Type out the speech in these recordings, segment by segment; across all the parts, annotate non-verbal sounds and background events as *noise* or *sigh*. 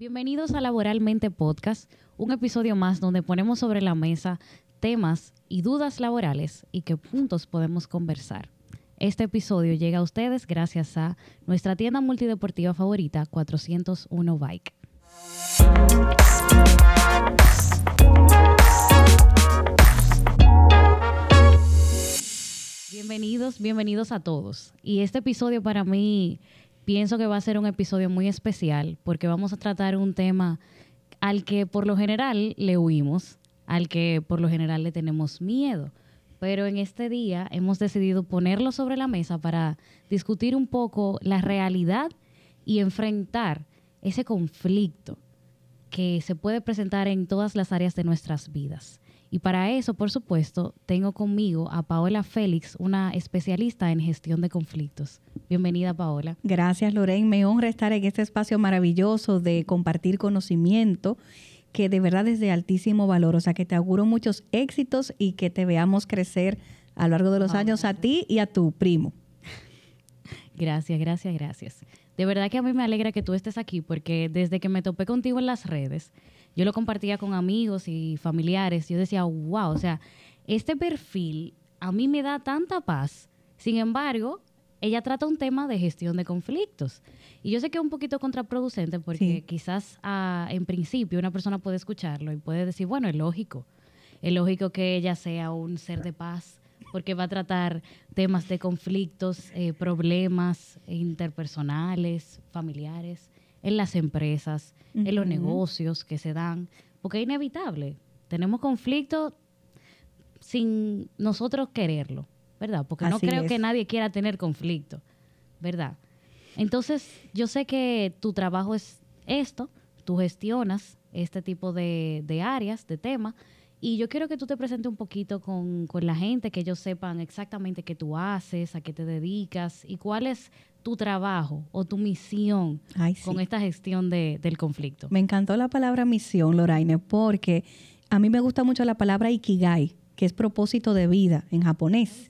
Bienvenidos a Laboralmente Podcast, un episodio más donde ponemos sobre la mesa temas y dudas laborales y que juntos podemos conversar. Este episodio llega a ustedes gracias a nuestra tienda multideportiva favorita 401 Bike. Bienvenidos, bienvenidos a todos. Y este episodio para mí pienso que va a ser un episodio muy especial porque vamos a tratar un tema al que por lo general le huimos, al que por lo general le tenemos miedo. Pero en este día hemos decidido ponerlo sobre la mesa para discutir un poco la realidad y enfrentar ese conflicto que se puede presentar en todas las áreas de nuestras vidas. Y para eso, por supuesto, tengo conmigo a Paola Félix, una especialista en gestión de conflictos. Bienvenida, Paola. Gracias, Lorraine. Me honra estar en este espacio maravilloso de compartir conocimiento que de verdad es de altísimo valor. O sea, que te auguro muchos éxitos y que te veamos crecer a lo largo de los años a ti y a tu primo. Gracias, gracias, gracias. De verdad que a mí me alegra que tú estés aquí porque desde que me topé contigo en las redes, yo lo compartía con amigos y familiares. Yo decía, wow, o sea, este perfil a mí me da tanta paz. Sin embargo, ella trata un tema de gestión de conflictos. Y yo sé que es un poquito contraproducente porque quizás ah, en principio una persona puede escucharlo y puede decir, bueno, es lógico. Es lógico que ella sea un ser de paz porque va a tratar temas de conflictos, eh, problemas interpersonales, familiares en las empresas, en los negocios que se dan, porque es inevitable. Tenemos conflictos sin nosotros quererlo, ¿verdad? Porque no creo que nadie quiera tener conflicto, ¿verdad? Entonces, yo sé que tu trabajo es esto, tú gestionas este tipo de, de áreas, de temas, y yo quiero que tú te presentes un poquito con, con, la gente, que ellos sepan exactamente qué tú haces, a qué te dedicas y cuál es tu trabajo o tu misión con esta gestión de, del conflicto. Me encantó la palabra misión, Loraine, porque a mí me gusta mucho la palabra ikigai, que es propósito de vida en japonés.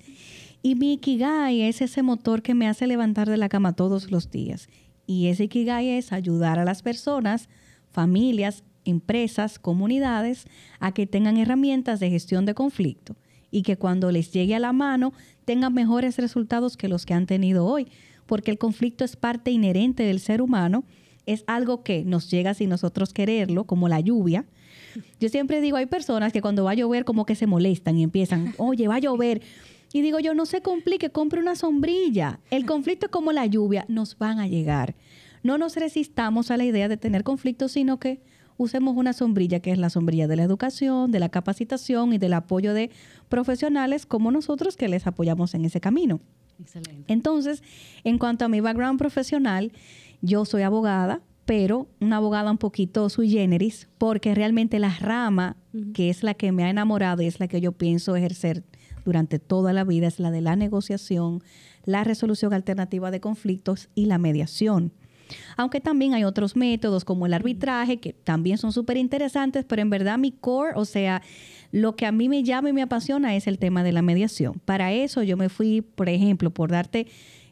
Y mi ikigai es ese motor que me hace levantar de la cama todos los días. Y ese ikigai es ayudar a las personas, familias, empresas, comunidades a que tengan herramientas de gestión de conflicto y que cuando les llegue a la mano tengan mejores resultados que los que han tenido hoy, porque el conflicto es parte inherente del ser humano, es algo que nos llega sin nosotros quererlo, como la lluvia. Yo siempre digo, hay personas que cuando va a llover como que se molestan y empiezan, oye, va a llover. Y digo yo, no se complique, compre una sombrilla. El conflicto es como la lluvia, nos van a llegar. No nos resistamos a la idea de tener conflictos, sino que usemos una sombrilla que es la sombrilla de la educación, de la capacitación y del apoyo de profesionales como nosotros que les apoyamos en ese camino. Excelente. Entonces, en cuanto a mi background profesional, yo soy abogada, pero una abogada un poquito sui generis, porque realmente la rama que es la que me ha enamorado y es la que yo pienso ejercer durante toda la vida es la de la negociación, la resolución alternativa de conflictos y la mediación. Aunque también hay otros métodos como el arbitraje que también son súper interesantes, pero en verdad mi core, o sea, lo que a mí me llama y me apasiona es el tema de la mediación. Para eso yo me fui, por ejemplo, por darte,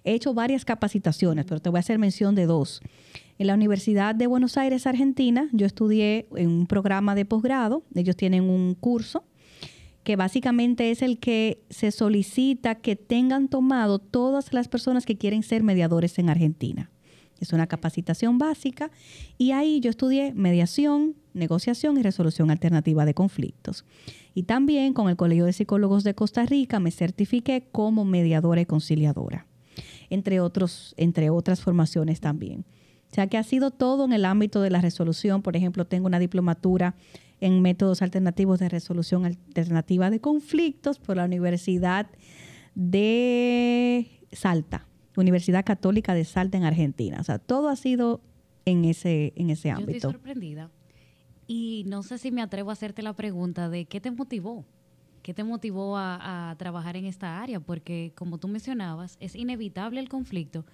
he hecho varias capacitaciones, pero te voy a hacer mención de dos. En la Universidad de Buenos Aires, Argentina, yo estudié en un programa de posgrado. Ellos tienen un curso que básicamente es el que se solicita que tengan tomado todas las personas que quieren ser mediadores en Argentina. Es una capacitación básica y ahí yo estudié mediación, negociación y resolución alternativa de conflictos. Y también con el Colegio de Psicólogos de Costa Rica me certifiqué como mediadora y conciliadora, entre, otros, entre otras formaciones también. O sea que ha sido todo en el ámbito de la resolución. Por ejemplo, tengo una diplomatura en métodos alternativos de resolución alternativa de conflictos por la Universidad de Salta. Universidad Católica de Salta en Argentina. O sea, todo ha sido en ese, en ese ámbito. Yo estoy sorprendida. Y no sé si me atrevo a hacerte la pregunta de qué te motivó. ¿Qué te motivó a, a trabajar en esta área? Porque como tú mencionabas, es inevitable el conflicto,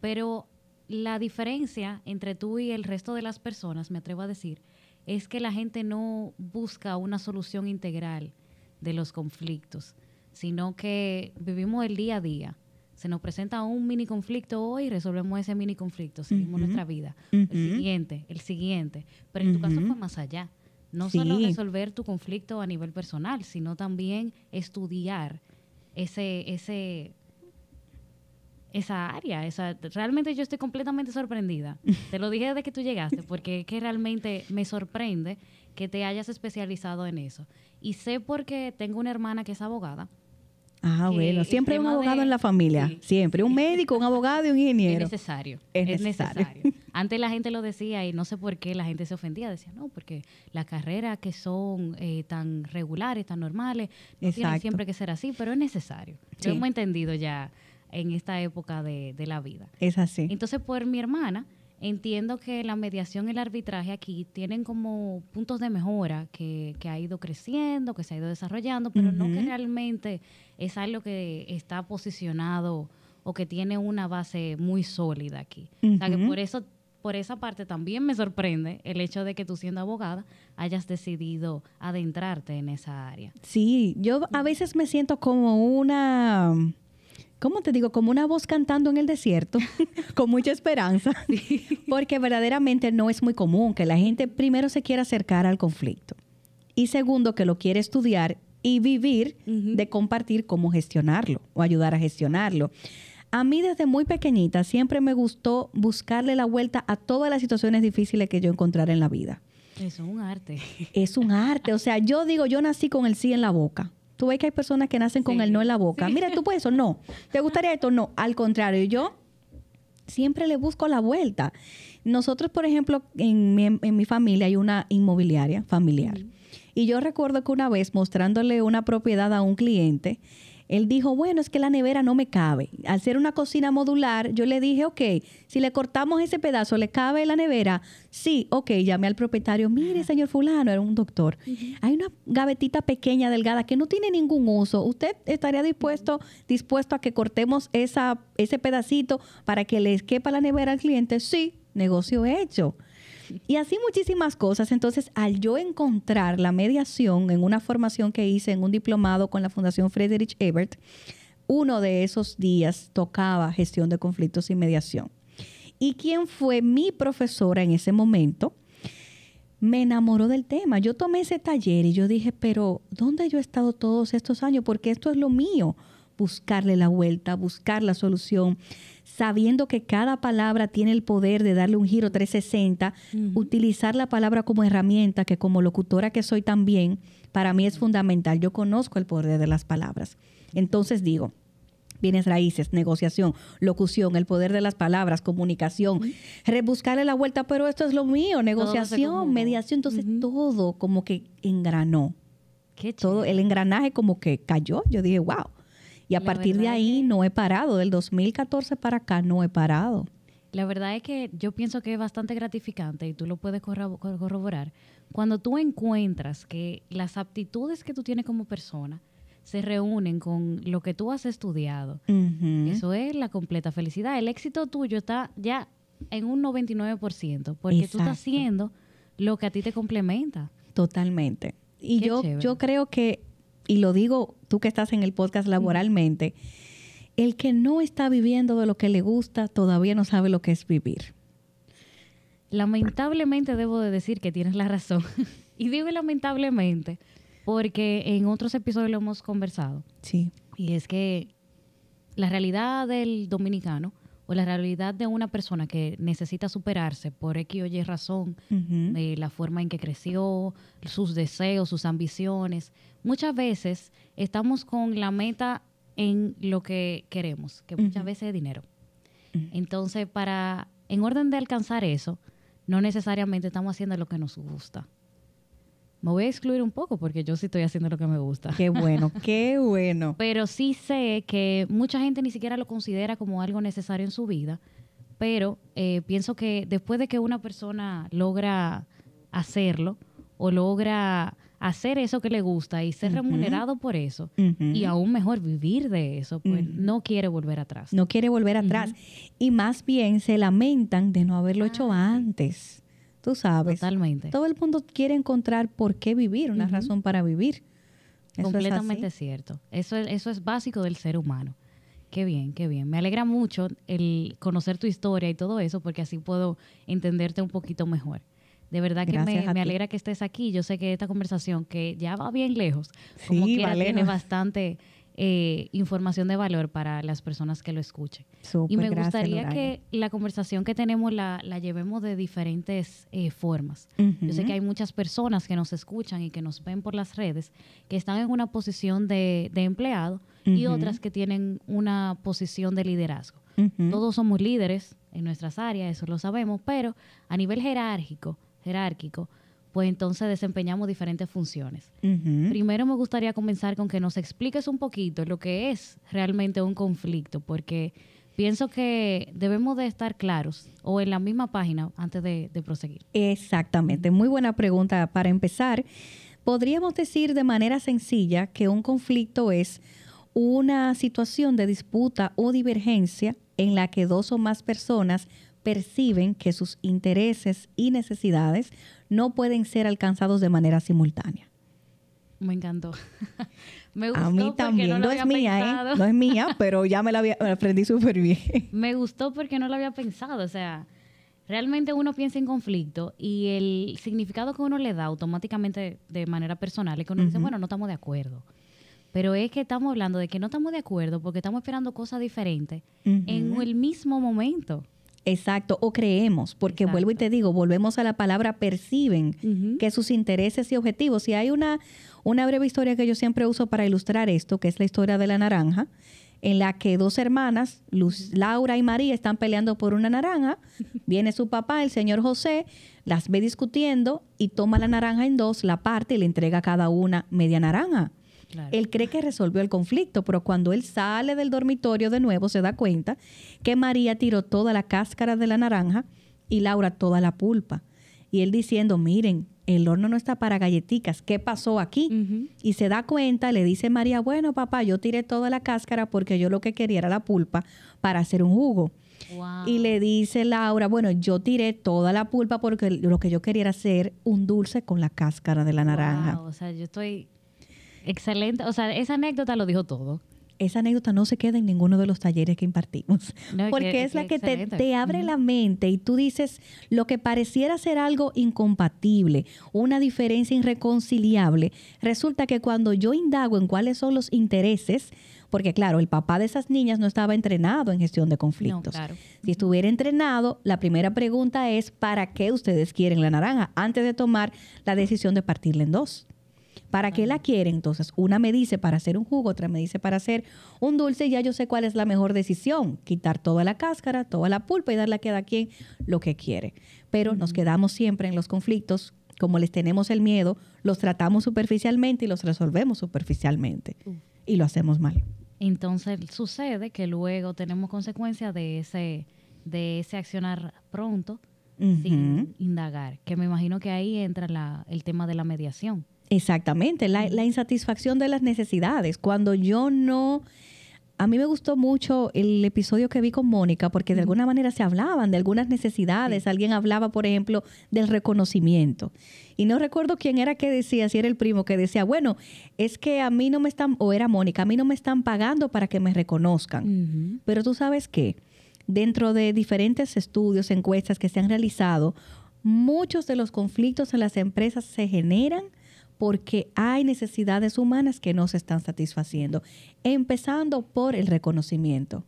pero la diferencia entre tú y el resto de las personas, me atrevo a decir, es que la gente no busca una solución integral de los conflictos, sino que vivimos el día a día se nos presenta un mini conflicto hoy, resolvemos ese mini conflicto, seguimos nuestra vida. El siguiente, el siguiente. Pero en tu caso fue más allá. No solo resolver tu conflicto a nivel personal, sino también estudiar ese, ese, esa área. Esa, realmente yo estoy completamente sorprendida. *laughs* Te lo dije desde que tú llegaste, porque es que realmente me sorprende que te hayas especializado en eso. Y sé porque tengo una hermana que es abogada. Ah, bueno, el siempre hay un abogado de- en la familia, Sí. siempre. Un médico, un abogado y un Es ingeniero. necesario. Es Es, necesario. Antes la gente lo decía y no sé por qué la gente se ofendía. Decía, no, porque las carreras que son eh, tan regulares, tan normales, no tienen siempre que ser así, pero es necesario. Sí. Lo hemos entendido ya en esta época de, de la vida. Es así. Entonces, por mi hermana, entiendo que la mediación y el arbitraje aquí tienen como puntos de mejora que, que ha ido creciendo, que se ha ido desarrollando, pero no que realmente es algo que está posicionado o que tiene una base muy sólida aquí. O sea, que por eso por esa parte también me sorprende el hecho de que tú siendo abogada hayas decidido adentrarte en esa área. Sí, yo a veces me siento como una, ¿cómo te digo? Como una voz cantando en el desierto, *laughs* con mucha esperanza, porque verdaderamente no es muy común que la gente primero se quiera acercar al conflicto y segundo que lo quiere estudiar y vivir de compartir cómo gestionarlo o ayudar a gestionarlo. A mí desde muy pequeñita siempre me gustó buscarle la vuelta a todas las situaciones difíciles que yo encontrara en la vida es un arte. es un arte. O sea, yo digo, yo nací con el sí en la boca. Tú ves que hay personas que nacen con Sí, el no en la boca. sí. Mira, tú puedes eso, no. ¿Te gustaría esto? No. Al contrario, yo siempre le busco la vuelta. Nosotros, por ejemplo, en mi, en mi familia hay una inmobiliaria familiar. Y yo recuerdo que una vez mostrándole una propiedad a un cliente, él dijo, bueno, es que la nevera no me cabe. Al ser una cocina modular, yo le dije, ok, si le cortamos ese pedazo, ¿le cabe la nevera? Sí, ok, llamé al propietario, mire, señor fulano, era un doctor. Hay una gavetita pequeña, delgada, que no tiene ningún uso. ¿Usted estaría dispuesto, dispuesto a que cortemos esa, ese pedacito para que le quepa la nevera al cliente? Sí, negocio hecho. Y así muchísimas cosas. Entonces, al yo encontrar la mediación en una formación que hice en un diplomado con la Fundación Friedrich Ebert, uno de esos días tocaba gestión de conflictos y mediación. Y quien fue mi profesora en ese momento, me enamoró del tema. Yo tomé ese taller y yo dije, pero ¿dónde yo he estado todos estos años? Porque esto es lo mío. Buscarle la vuelta, buscar la solución, sabiendo que cada palabra tiene el poder de darle un giro 360, Ujú. utilizar la palabra como herramienta, que como locutora que soy también, para mí es fundamental. Yo conozco el poder de las palabras. Entonces digo, bienes raíces, negociación, locución, el poder de las palabras, comunicación, rebuscarle la vuelta, pero esto es lo mío, negociación, mediación, entonces todo como que engranó, Qué todo el engranaje como que cayó, yo dije, wow. Y a La partir de ahí no he parado, del 2014 para acá no he parado. La verdad es que yo pienso que es bastante gratificante y tú lo puedes corro- cor- corroborar. Cuando tú encuentras que las aptitudes que tú tienes como persona se reúnen con lo que tú has estudiado, eso es la completa felicidad. El éxito tuyo está ya en un 99% porque tú Exacto. estás haciendo lo que a ti te complementa. Totalmente. Y Qué yo, chévere. yo creo que, y lo digo tú que estás en el podcast laboralmente, el que no está viviendo de lo que le gusta todavía no sabe lo que es vivir. Lamentablemente debo de decir que tienes la razón. *laughs* y digo lamentablemente porque en otros episodios lo hemos conversado. Sí. Y es que la realidad del dominicano o la realidad de una persona que necesita superarse por X o Y razón, de la forma en que creció, sus deseos, sus ambiciones, muchas veces estamos con la meta en lo que queremos, que muchas veces es dinero. Entonces, para, en orden de alcanzar eso, no necesariamente estamos haciendo lo que nos gusta. Me voy a excluir un poco porque yo sí estoy haciendo lo que me gusta. Qué bueno, *laughs* qué bueno. Pero sí sé que mucha gente ni siquiera lo considera como algo necesario en su vida. Pero eh, pienso que después de que una persona logra hacerlo o logra hacer eso que le gusta y ser remunerado por eso, y aún mejor vivir de eso, pues no quiere volver atrás. No quiere volver atrás. Y más bien se lamentan de no haberlo hecho Ah, antes. Tú sabes. Totalmente. Todo el mundo quiere encontrar por qué vivir, una razón para vivir. Eso Completamente cierto. Eso es, eso es básico del ser humano. Qué bien, qué bien. Me alegra mucho el conocer tu historia y todo eso, porque así puedo entenderte un poquito mejor. De verdad que me, alegra que estés aquí. Yo sé que esta conversación, que ya va bien lejos, como quiera, tiene bastante eh, información de valor para las personas que lo escuchen. Y me gustaría que la conversación que tenemos la, la llevemos de diferentes eh, formas. Yo sé que hay muchas personas que nos escuchan y que nos ven por las redes que están en una posición de, de empleado y otras que tienen una posición de liderazgo. Todos somos líderes en nuestras áreas, eso lo sabemos, pero a nivel jerárquico, jerárquico, pues entonces desempeñamos diferentes funciones. Primero me gustaría comenzar con que nos expliques un poquito lo que es realmente un conflicto, porque pienso que debemos de estar claros o en la misma página antes de, de proseguir. Exactamente, muy buena pregunta. Para empezar, podríamos decir de manera sencilla que un conflicto es una situación de disputa o divergencia en la que dos o más personas perciben que sus intereses y necesidades no pueden ser alcanzados de manera simultánea. Me encantó. *laughs* me gustó A mí también, no, es mía. ¿eh? No es mía, *laughs* pero ya me la había- me la aprendí súper bien. Me gustó porque no lo había pensado. O sea, realmente uno piensa en conflicto y el significado que uno le da automáticamente de manera personal es que uno dice, bueno, no estamos de acuerdo. Pero es que estamos hablando de que no estamos de acuerdo porque estamos esperando cosas diferentes en el mismo momento. Exacto, o creemos, porque Exacto. vuelvo y te digo, volvemos a la palabra perciben que sus intereses y objetivos. Y hay una, una breve historia que yo siempre uso para ilustrar esto, que es la historia de la naranja, en la que dos hermanas, Luz, Laura y María, están peleando por una naranja. *laughs* Viene su papá, el señor José, las ve discutiendo y toma la naranja en dos, la parte y le entrega a cada una media naranja. Claro. Él cree que resolvió el conflicto, pero cuando él sale del dormitorio de nuevo se da cuenta que María tiró toda la cáscara de la naranja y Laura toda la pulpa. Y él diciendo, miren, el horno no está para galletitas, ¿qué pasó aquí? Y se da cuenta, le dice María, bueno papá, yo tiré toda la cáscara porque yo lo que quería era la pulpa para hacer un jugo. Wow. Y le dice Laura, bueno, yo tiré toda la pulpa porque lo que yo quería era hacer un dulce con la cáscara de la naranja. Wow, O sea, yo estoy excelente. O sea, esa anécdota lo dijo todo. esa anécdota no se queda en ninguno de los talleres que impartimos, No, porque que- es la que te, abre la mente y tú dices lo que pareciera ser algo incompatible, una diferencia irreconciliable. Resulta que cuando yo indago en cuáles son los intereses, porque claro, el papá de esas niñas no estaba entrenado en gestión de No, conflictos. claro. Si estuviera entrenado, la primera pregunta es, ¿para qué ustedes quieren la naranja? Antes de tomar la decisión de partirla en dos. ¿Para qué la quieren? Entonces, una me dice para hacer un jugo, otra me dice para hacer un dulce y ya yo sé cuál es la mejor decisión. Quitar toda la cáscara, toda la pulpa y darle a cada quien lo que quiere. Pero nos quedamos siempre en los conflictos, como les tenemos el miedo, los tratamos superficialmente y los resolvemos superficialmente. Y lo hacemos mal. Entonces sucede que luego tenemos consecuencias de ese, de ese accionar pronto sin indagar. Que me imagino que ahí entra la, el tema de la mediación. Exactamente, la, la insatisfacción de las necesidades. Cuando yo no... A mí me gustó mucho el episodio que vi con Mónica porque de alguna manera se hablaban de algunas necesidades. Alguien hablaba, por ejemplo, del reconocimiento. Y no recuerdo quién era que decía, si era el primo que decía, bueno, es que a mí no me están, o era Mónica, a mí no me están pagando para que me reconozcan. Pero tú sabes que dentro de diferentes estudios, encuestas que se han realizado, muchos de los conflictos en las empresas se generan porque hay necesidades humanas que no se están satisfaciendo, empezando por el reconocimiento.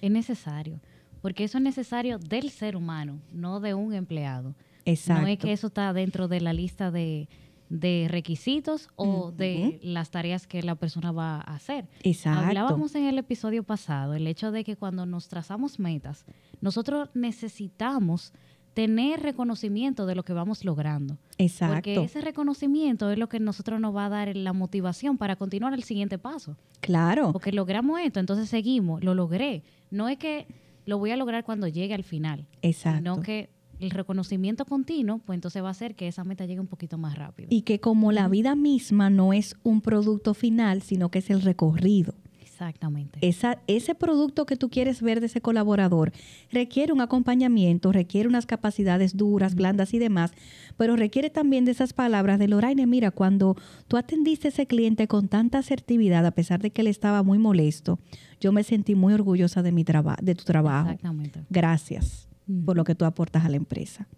Es necesario. Porque eso es necesario del ser humano, no de un empleado. Exacto. No es que eso está dentro de la lista de, de requisitos o de las tareas que la persona va a hacer. Exacto. Hablábamos en el episodio pasado el hecho de que cuando nos trazamos metas, nosotros necesitamos tener reconocimiento de lo que vamos logrando. Exacto. Porque ese reconocimiento es lo que nosotros nos va a dar la motivación para continuar el siguiente paso. Claro. Porque logramos esto, entonces seguimos, lo logré. No es que lo voy a lograr cuando llegue al final, Exacto. sino que el reconocimiento continuo, pues entonces va a hacer que esa meta llegue un poquito más rápido. Y que como la vida misma no es un producto final, sino que es el recorrido. Exactamente. Esa, ese producto que tú quieres ver de ese colaborador requiere un acompañamiento, requiere unas capacidades duras, blandas y demás, pero requiere también de esas palabras de Lorraine, mira, cuando tú atendiste a ese cliente con tanta asertividad, a pesar de que él estaba muy molesto, yo me sentí muy orgullosa de, mi trabajo de tu trabajo. Exactamente. Gracias por lo que tú aportas a la empresa.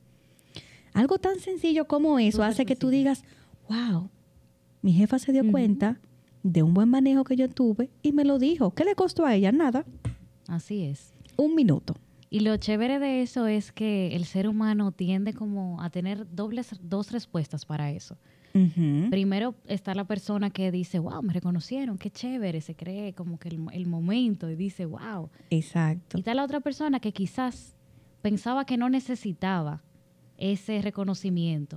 Algo tan sencillo como eso Súper hace que tú digas, wow, mi jefa se dio cuenta de un buen manejo que yo tuve y me lo dijo. ¿Qué le costó a ella? Nada. Así es. Un minuto. Y lo chévere de eso es que el ser humano tiende como a tener dobles, dos respuestas para eso. Primero está la persona que dice, wow, me reconocieron, qué chévere, se cree como que el, el momento y dice, wow. Exacto. Y está la otra persona que quizás pensaba que no necesitaba ese reconocimiento.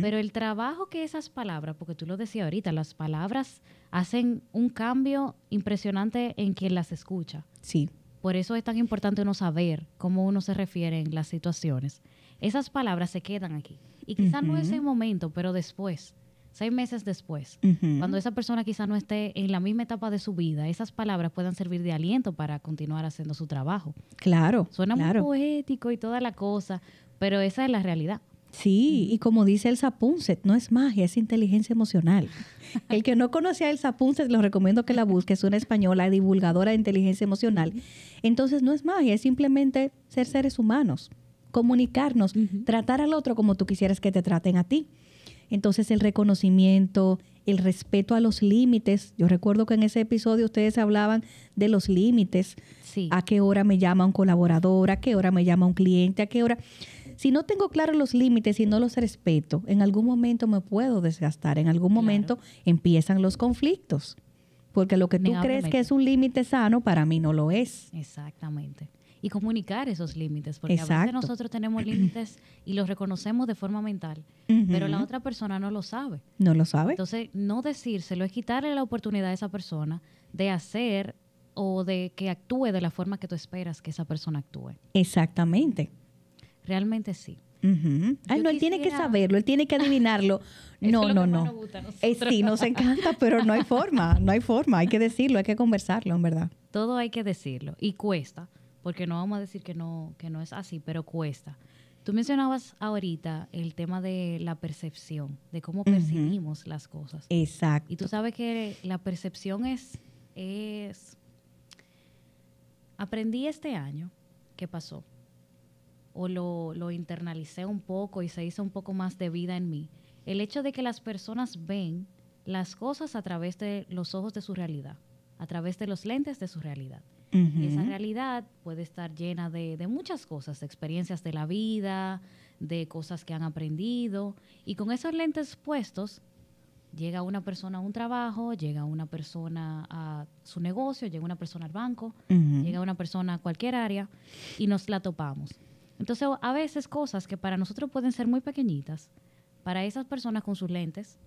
Pero el trabajo que esas palabras, porque tú lo decías ahorita, las palabras hacen un cambio impresionante en quien las escucha. sí. Por eso es tan importante uno saber cómo uno se refiere en las situaciones. Esas palabras se quedan aquí. Y quizás no Ujú. ese momento, pero después, seis meses después, cuando esa persona quizás no esté en la misma etapa de su vida, esas palabras puedan servir de aliento para continuar haciendo su trabajo. Claro. Suena claro. muy poético y toda la cosa, pero esa es la realidad. Sí, y como dice Elsa Punset, no es magia, es inteligencia emocional. *laughs* El que no conocía a Elsa Punset, lo recomiendo que la busque, es una española divulgadora de inteligencia emocional. Entonces no es magia, es simplemente ser seres humanos, comunicarnos, tratar al otro como tú quisieras que te traten a ti. Entonces el reconocimiento, el respeto a los límites. Yo recuerdo que en ese episodio ustedes hablaban de los límites Sí. a qué hora me llama un colaborador, a qué hora me llama un cliente, a qué hora... Si no tengo claros los límites y no los respeto, en algún momento me puedo desgastar, en algún Claro. momento empiezan los conflictos. Porque lo que tú crees que es un límite sano, para mí no lo es. Exactamente. Y comunicar esos límites, porque a Exacto. veces nosotros tenemos límites y los reconocemos de forma mental, pero la otra persona no lo sabe. No lo sabe. Entonces, no decírselo es quitarle la oportunidad a esa persona de hacer o de que actúe de la forma que tú esperas que esa persona actúe. Exactamente. Realmente sí. Ujú. Ay, no, él tiene que saberlo, él tiene que adivinarlo. *laughs* No, no, no. nos gusta Eh, sí, nos encanta, pero no hay *laughs* forma, no hay forma. Hay que decirlo, hay que conversarlo, en verdad. Todo hay que decirlo y cuesta, porque no vamos a decir que no, que no es así, pero cuesta. Tú mencionabas ahorita el tema de la percepción, de cómo percibimos las cosas. Exacto. Y tú sabes que la percepción es, es... Aprendí este año que pasó, o lo, lo internalicé un poco y se hizo un poco más de vida en mí. El hecho de que las personas ven las cosas a través de los ojos de su realidad, a través de los lentes de su realidad. Y esa realidad puede estar llena de, de muchas cosas, de experiencias de la vida, de cosas que han aprendido. Y con esos lentes puestos, llega una persona a un trabajo, llega una persona a su negocio, llega una persona al banco, llega una persona a cualquier área y nos la topamos. Entonces, a veces cosas que para nosotros pueden ser muy pequeñitas, para esas personas con sus lentes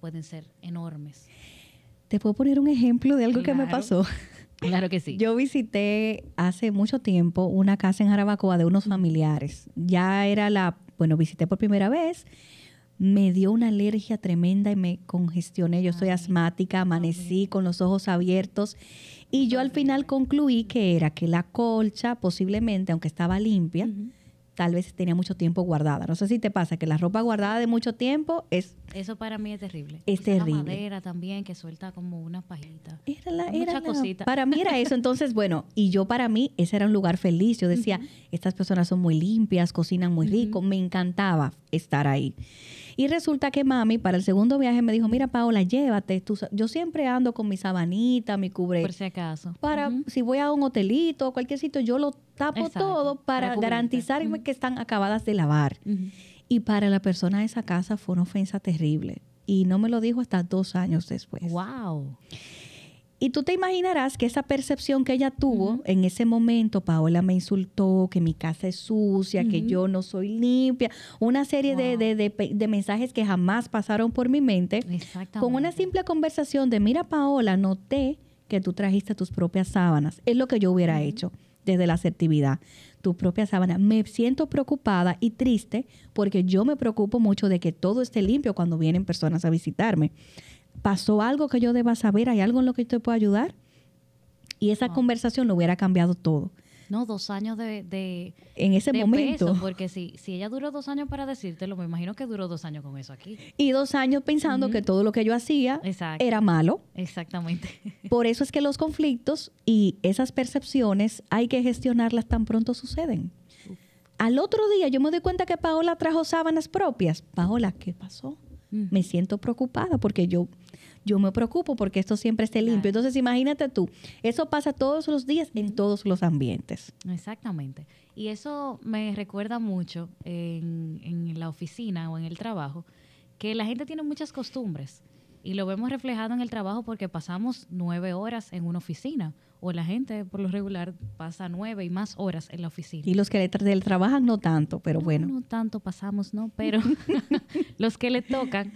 pueden ser enormes. Te puedo poner un ejemplo de algo que me pasó. *laughs* Claro que sí. Yo visité hace mucho tiempo una casa en Jarabacoa de unos familiares. Ya era la, bueno, visité por primera vez. Me dio una alergia tremenda y me congestioné. Yo soy asmática, amanecí ay. con los ojos abiertos. Y yo al final concluí que era que la colcha, posiblemente, aunque estaba limpia. Tal vez tenía mucho tiempo guardada. No sé si te pasa que la ropa guardada de mucho tiempo es Eso para mí es terrible. Es terrible. La madera también que suelta como una pajita. Era la, Mucha era la- cosita. Para mí era eso. Entonces, bueno, y yo para mí ese era un lugar feliz. Yo decía, estas personas son muy limpias, cocinan muy rico. Me encantaba estar ahí. Y resulta que mami, para el segundo viaje, me dijo, mira, Paola, llévate. Tú yo siempre ando con mi sabanita, mi cubre. Por si acaso. Para, si voy a un hotelito o cualquier sitio, yo lo tapo Exacto, todo para, garantizarme que están acabadas de lavar. Y para la persona de esa casa fue una ofensa terrible. Y no me lo dijo hasta dos años después. Wow. Y tú te imaginarás que esa percepción que ella tuvo en ese momento, Paola me insultó, que mi casa es sucia, que yo no soy limpia, una serie de, Wow. de- de mensajes que jamás pasaron por mi mente. Con una simple conversación de, mira Paola, noté que tú trajiste tus propias sábanas. Es lo que yo hubiera hecho desde la asertividad. Tu propia sábana. Me siento preocupada y triste porque yo me preocupo mucho de que todo esté limpio cuando vienen personas a visitarme. ¿Pasó algo que yo deba saber? ¿Hay algo en lo que yo te puedo ayudar? Y esa conversación lo hubiera cambiado todo. No, dos años de, de en ese de momento. peso, porque si, si ella duró dos años para decírtelo, me imagino que duró dos años con eso aquí. Y dos años pensando que todo lo que yo hacía Exacto. era malo. Exactamente. Por eso es que los conflictos y esas percepciones hay que gestionarlas tan pronto suceden. Al otro día yo me doy cuenta que Paola trajo sábanas propias. Paola, ¿qué pasó? Mm. Me siento preocupada porque yo, yo me preocupo porque esto siempre esté limpio. Claro. Entonces imagínate tú, eso pasa todos los días en todos los ambientes. Exactamente. Y eso me recuerda mucho en, en la oficina o en el trabajo, que la gente tiene muchas costumbres y lo vemos reflejado en el trabajo porque pasamos nueve horas en una oficina o la gente por lo regular pasa nueve y más horas en la oficina. Y los que le tra- trabajan no tanto, pero No, bueno. No tanto pasamos, ¿no? Pero *laughs* los que le tocan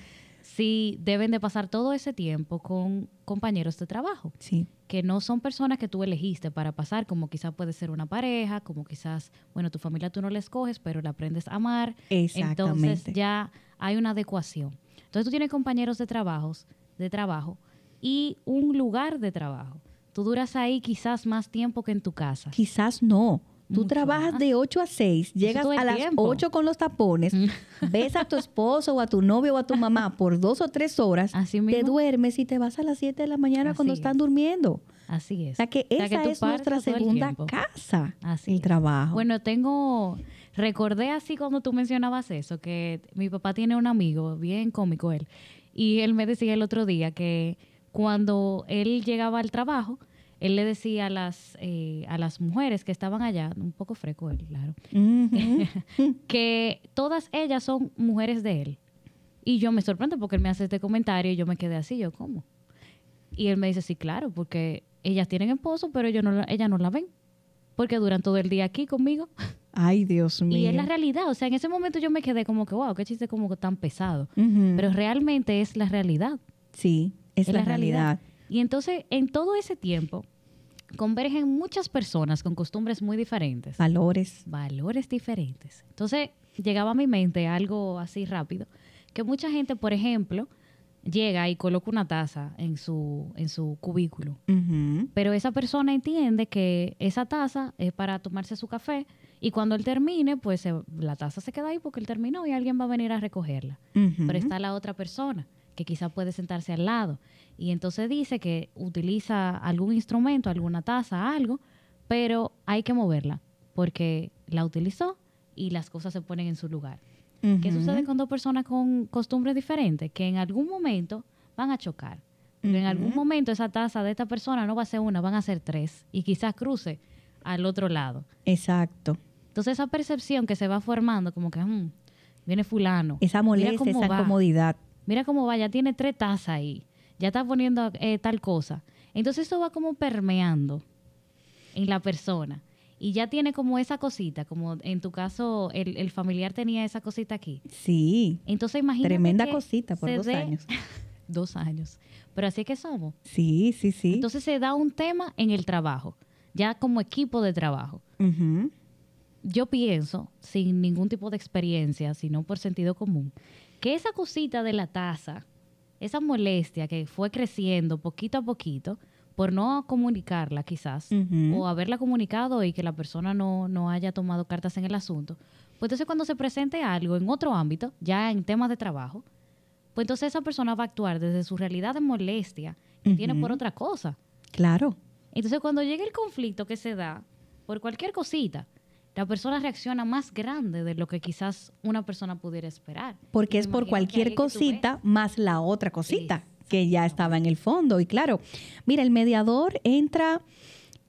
sí deben de pasar todo ese tiempo con compañeros de trabajo Sí. que no son personas que tú elegiste para pasar, como quizás puede ser una pareja, como quizás, bueno, tu familia tú no la escoges, pero la aprendes a amar. Exactamente. Entonces ya hay una adecuación. Entonces tú tienes compañeros de trabajos, de trabajo y un lugar de trabajo. Tú duras ahí quizás más tiempo que en tu casa. Quizás no. Tú Mucho trabajas más. de 8 a 6, llegas el a las tiempo. 8 con los tapones, ves a tu esposo o a tu novio o a tu mamá *laughs* por dos o tres horas, Así te mismo. duermes y te vas a las 7 de la mañana Así cuando es. están durmiendo. Así es. O sea que O sea, esa tú es nuestra el segunda tiempo. casa, Así el es. trabajo. Bueno, tengo, recordé así cuando tú mencionabas eso, que mi papá tiene un amigo, bien cómico él, y él me decía el otro día que cuando él llegaba al trabajo, él le decía a las, eh, a las mujeres que estaban allá, un poco freco él, claro, *laughs* que todas ellas son mujeres de él. Y yo me sorprendo porque él me hace este comentario y yo me quedé así, yo, ¿cómo? Y él me dice, sí, claro, porque ellas tienen esposo, pero ellos no, la- ellas no la ven. Porque duran todo el día aquí conmigo. Ay, Dios mío. Y es la realidad. O sea, en ese momento yo me quedé como que, wow, qué chiste como tan pesado. Pero realmente es la realidad. sí, es, la, realidad. Y entonces, en todo ese tiempo, convergen muchas personas con costumbres muy diferentes, Valores. valores diferentes. Entonces, llegaba a mi mente algo así rápido, que mucha gente, por ejemplo, llega y coloca una taza en su, en su cubículo. Pero esa persona entiende que esa taza es para tomarse su café y cuando él termine, pues se- la taza se queda ahí porque él terminó y alguien va a venir a recogerla. Pero está la otra persona que quizá puede sentarse al lado y entonces dice que utiliza algún instrumento, alguna taza, algo, pero hay que moverla porque la utilizó y las cosas se ponen en su lugar. ¿Qué sucede con dos personas con costumbres diferentes? Que en algún momento van a chocar. Pero en algún momento esa taza de esta persona no va a ser una, van a ser tres. Y quizás cruce al otro lado. Exacto. Entonces esa percepción que se va formando, como que "Mm, viene fulano. Esa molestia, esa va, incomodidad. Mira cómo va, ya tiene tres tazas ahí. Ya está poniendo eh, tal cosa. Entonces eso va como permeando en la persona. Y ya tiene como esa cosita, como en tu caso el, el familiar tenía esa cosita aquí. Sí. Entonces imagínate Tremenda que cosita por dos dé- años. *laughs* dos años. Pero así es que somos. Sí, sí, sí. Entonces se da un tema en el trabajo, ya como equipo de trabajo. Yo pienso, sin ningún tipo de experiencia, sino por sentido común, que esa cosita de la taza, esa molestia que fue creciendo poquito a poquito, por no comunicarla quizás, o haberla comunicado y que la persona no, no haya tomado cartas en el asunto, pues entonces cuando se presente algo en otro ámbito, ya en temas de trabajo, pues entonces esa persona va a actuar desde su realidad de molestia que tiene por otra cosa. Claro. Entonces cuando llegue el conflicto que se da por cualquier cosita, la persona reacciona más grande de lo que quizás una persona pudiera esperar. Porque es por cualquier cosita más la otra cosita que ya estaba en el fondo. Y claro, mira, el mediador entra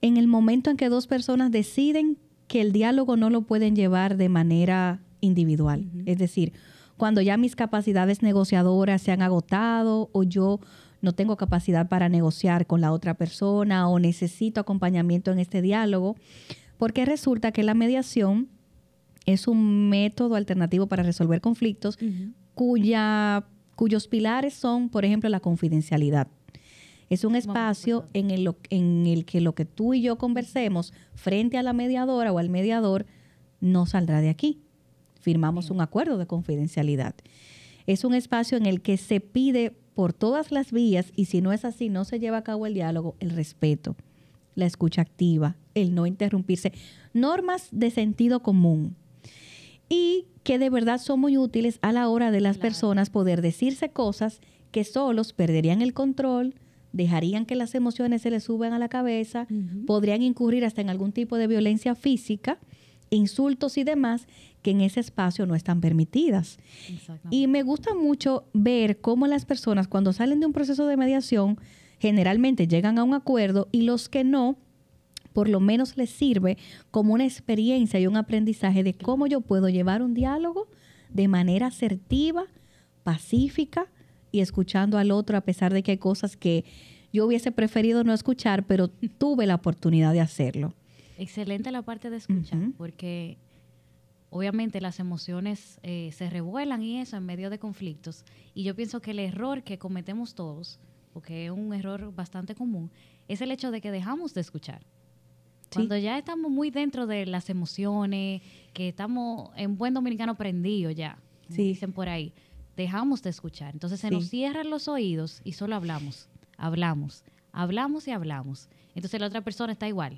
en el momento en que dos personas deciden que el diálogo no lo pueden llevar de manera individual. Es decir, cuando ya mis capacidades negociadoras se han agotado o yo no tengo capacidad para negociar con la otra persona o necesito acompañamiento en este diálogo, porque resulta que la mediación es un método alternativo para resolver conflictos cuya, cuyos pilares son, por ejemplo, la confidencialidad. Es un espacio en el, lo- en el que lo que tú y yo conversemos frente a la mediadora o al mediador no saldrá de aquí. Firmamos un acuerdo de confidencialidad. Es un espacio en el que se pide por todas las vías y si no es así, no se lleva a cabo el diálogo, el respeto la escucha activa, el no interrumpirse, normas de sentido común. Y que de verdad son muy útiles a la hora de las personas poder decirse cosas que solos perderían el control, dejarían que las emociones se les suban a la cabeza, podrían incurrir hasta en algún tipo de violencia física, insultos y demás que en ese espacio no están permitidas. Y me gusta mucho ver cómo las personas cuando salen de un proceso de mediación generalmente llegan a un acuerdo y los que no, por lo menos les sirve como una experiencia y un aprendizaje de cómo yo puedo llevar un diálogo de manera asertiva, pacífica y escuchando al otro a pesar de que hay cosas que yo hubiese preferido no escuchar, pero tuve la oportunidad de hacerlo. Excelente la parte de escuchar, porque obviamente las emociones eh, se revuelan y eso en medio de conflictos. Y yo pienso que el error que cometemos todos, porque es un error bastante común, es el hecho de que dejamos de escuchar. Cuando ya estamos muy dentro de las emociones, que estamos en buen dominicano prendido ya, dicen por ahí, dejamos de escuchar. Entonces se nos cierran los oídos y solo hablamos, hablamos, hablamos y hablamos. Entonces la otra persona está igual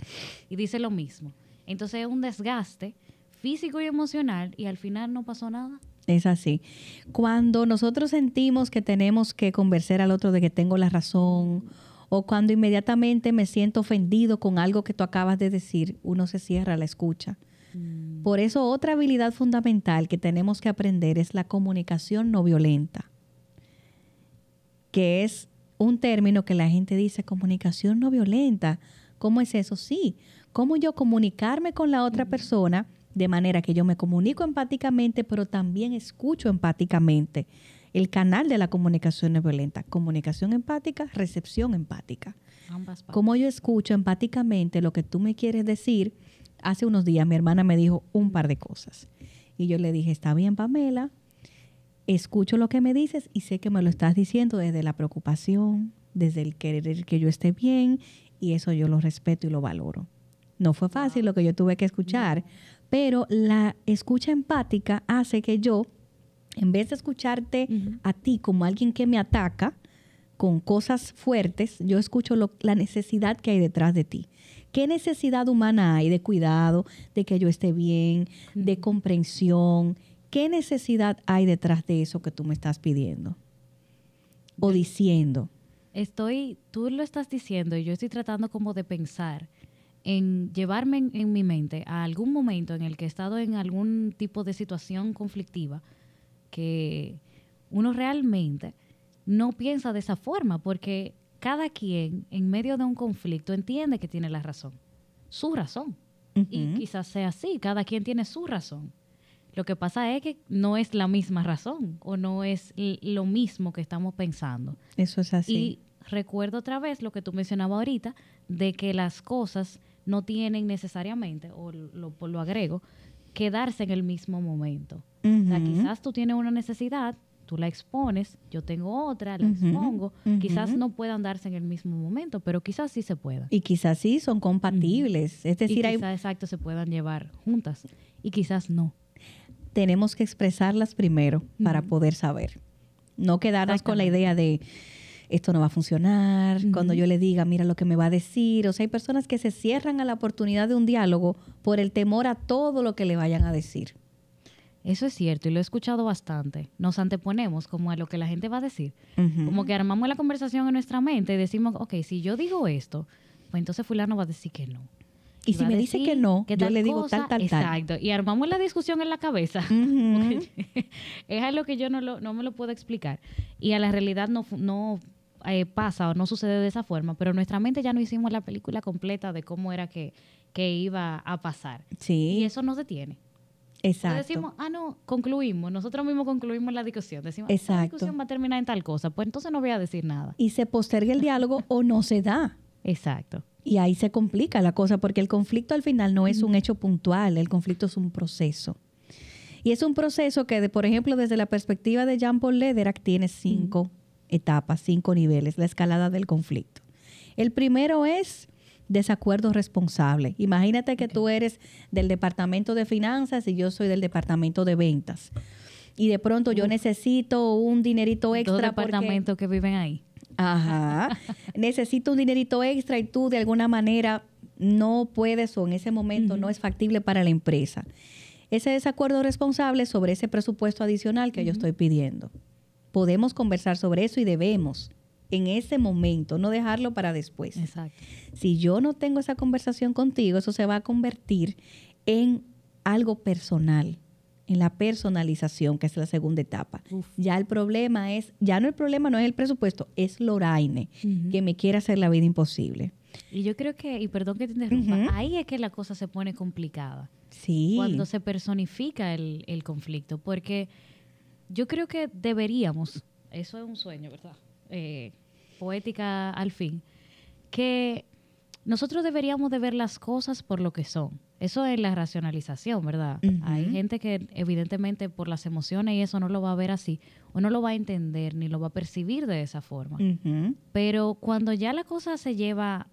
y dice lo mismo. Entonces es un desgaste físico y emocional y al final no pasó nada. Es así. Cuando nosotros sentimos que tenemos que convencer al otro de que tengo la razón o cuando inmediatamente me siento ofendido con algo que tú acabas de decir, uno se cierra la escucha. Mm. Por eso otra habilidad fundamental que tenemos que aprender es la comunicación no violenta, que es un término que la gente dice comunicación no violenta. ¿Cómo es eso? Sí, cómo yo comunicarme con la otra mm. persona de manera que yo me comunico empáticamente, pero también escucho empáticamente el canal de la comunicación no violenta. Comunicación empática, recepción empática. Ambas Como yo escucho empáticamente lo que tú me quieres decir, hace unos días mi hermana me dijo un par de cosas. Y yo le dije, está bien, Pamela, escucho lo que me dices y sé que me lo estás diciendo desde la preocupación, desde el querer que yo esté bien, y eso yo lo respeto y lo valoro. No fue fácil lo que yo tuve que escuchar, pero la escucha empática hace que yo en vez de escucharte a ti como alguien que me ataca con cosas fuertes, yo escucho la necesidad que hay detrás de ti. ¿Qué necesidad humana hay de cuidado, de que yo esté bien, de comprensión? ¿Qué necesidad hay detrás de eso que tú me estás pidiendo o diciendo? Estoy, tú lo estás diciendo y yo estoy tratando como de pensar en llevarme en, en mi mente a algún momento en el que he estado en algún tipo de situación conflictiva que uno realmente no piensa de esa forma, porque cada quien en medio de un conflicto entiende que tiene la razón, su razón. Y quizás sea así, cada quien tiene su razón. Lo que pasa es que no es la misma razón o no es lo mismo que estamos pensando. Eso es así. Y recuerdo otra vez lo que tú mencionabas ahorita, de que las cosas no tienen necesariamente, o lo, lo agrego, quedarse en el mismo momento. O sea, quizás tú tienes una necesidad, tú la expones, yo tengo otra, la expongo, quizás no puedan darse en el mismo momento, pero quizás sí se pueda. Y quizás sí son compatibles, es decir, y quizás exacto se puedan llevar juntas. Y quizás no. Tenemos que expresarlas primero para poder saber. No quedarnos con la idea de esto no va a funcionar, cuando yo le diga, mira lo que me va a decir. O sea, hay personas que se cierran a la oportunidad de un diálogo por el temor a todo lo que le vayan a decir. Eso es cierto y lo he escuchado bastante. Nos anteponemos como a lo que la gente va a decir. Como que armamos la conversación en nuestra mente y decimos, ok, si yo digo esto, pues entonces fulano va a decir que no. Y, si me dice que no, yo le digo tal, tal, tal. Exacto. Y armamos la discusión en la cabeza. *laughs* es algo que yo no, lo, no me lo puedo explicar. Y a la realidad no, no eh, pasa o no sucede de esa forma, pero nuestra mente ya no hicimos la película completa de cómo era que, que iba a pasar. Sí. Y eso nos detiene. Exacto. decimos, ah, no, concluimos, nosotros mismos concluimos la discusión. Decimos, ah, la discusión va a terminar en tal cosa, pues entonces no voy a decir nada. Y se posterga el diálogo o no se da. Exacto. Y ahí se complica la cosa, porque el conflicto al final no es un hecho puntual, el conflicto es un proceso. Y es un proceso que, de, por ejemplo, desde la perspectiva de Jean Paul Lederach, tiene cinco etapas, cinco niveles, la escalada del conflicto. El primero es desacuerdo responsable. Imagínate que tú eres del departamento de finanzas y yo soy del departamento de ventas. Y de pronto yo necesito un dinerito extra. Dos departamentos que viven ahí. Ajá. *laughs* Necesito un dinerito extra y tú de alguna manera no puedes o en ese momento no es factible para la empresa. Ese desacuerdo responsable sobre ese presupuesto adicional que yo estoy pidiendo. Podemos conversar sobre eso y debemos en ese momento, no dejarlo para después. Exacto. Si yo no tengo esa conversación contigo, eso se va a convertir en algo personal, en la personalización, que es la segunda etapa. Uf. Ya el problema es, ya no el problema no es el presupuesto, es Loraine, que me quiere hacer la vida imposible. Y yo creo que, y perdón que te interrumpa, ahí es que la cosa se pone complicada. Sí. Cuando se personifica el, el conflicto. Porque yo creo que deberíamos, eso es un sueño, ¿verdad? Eh, poética al fin, que nosotros deberíamos de ver las cosas por lo que son. Eso es la racionalización, ¿verdad? Hay gente que evidentemente por las emociones y eso no lo va a ver así, o no lo va a entender, ni lo va a percibir de esa forma. Pero cuando ya la cosa se lleva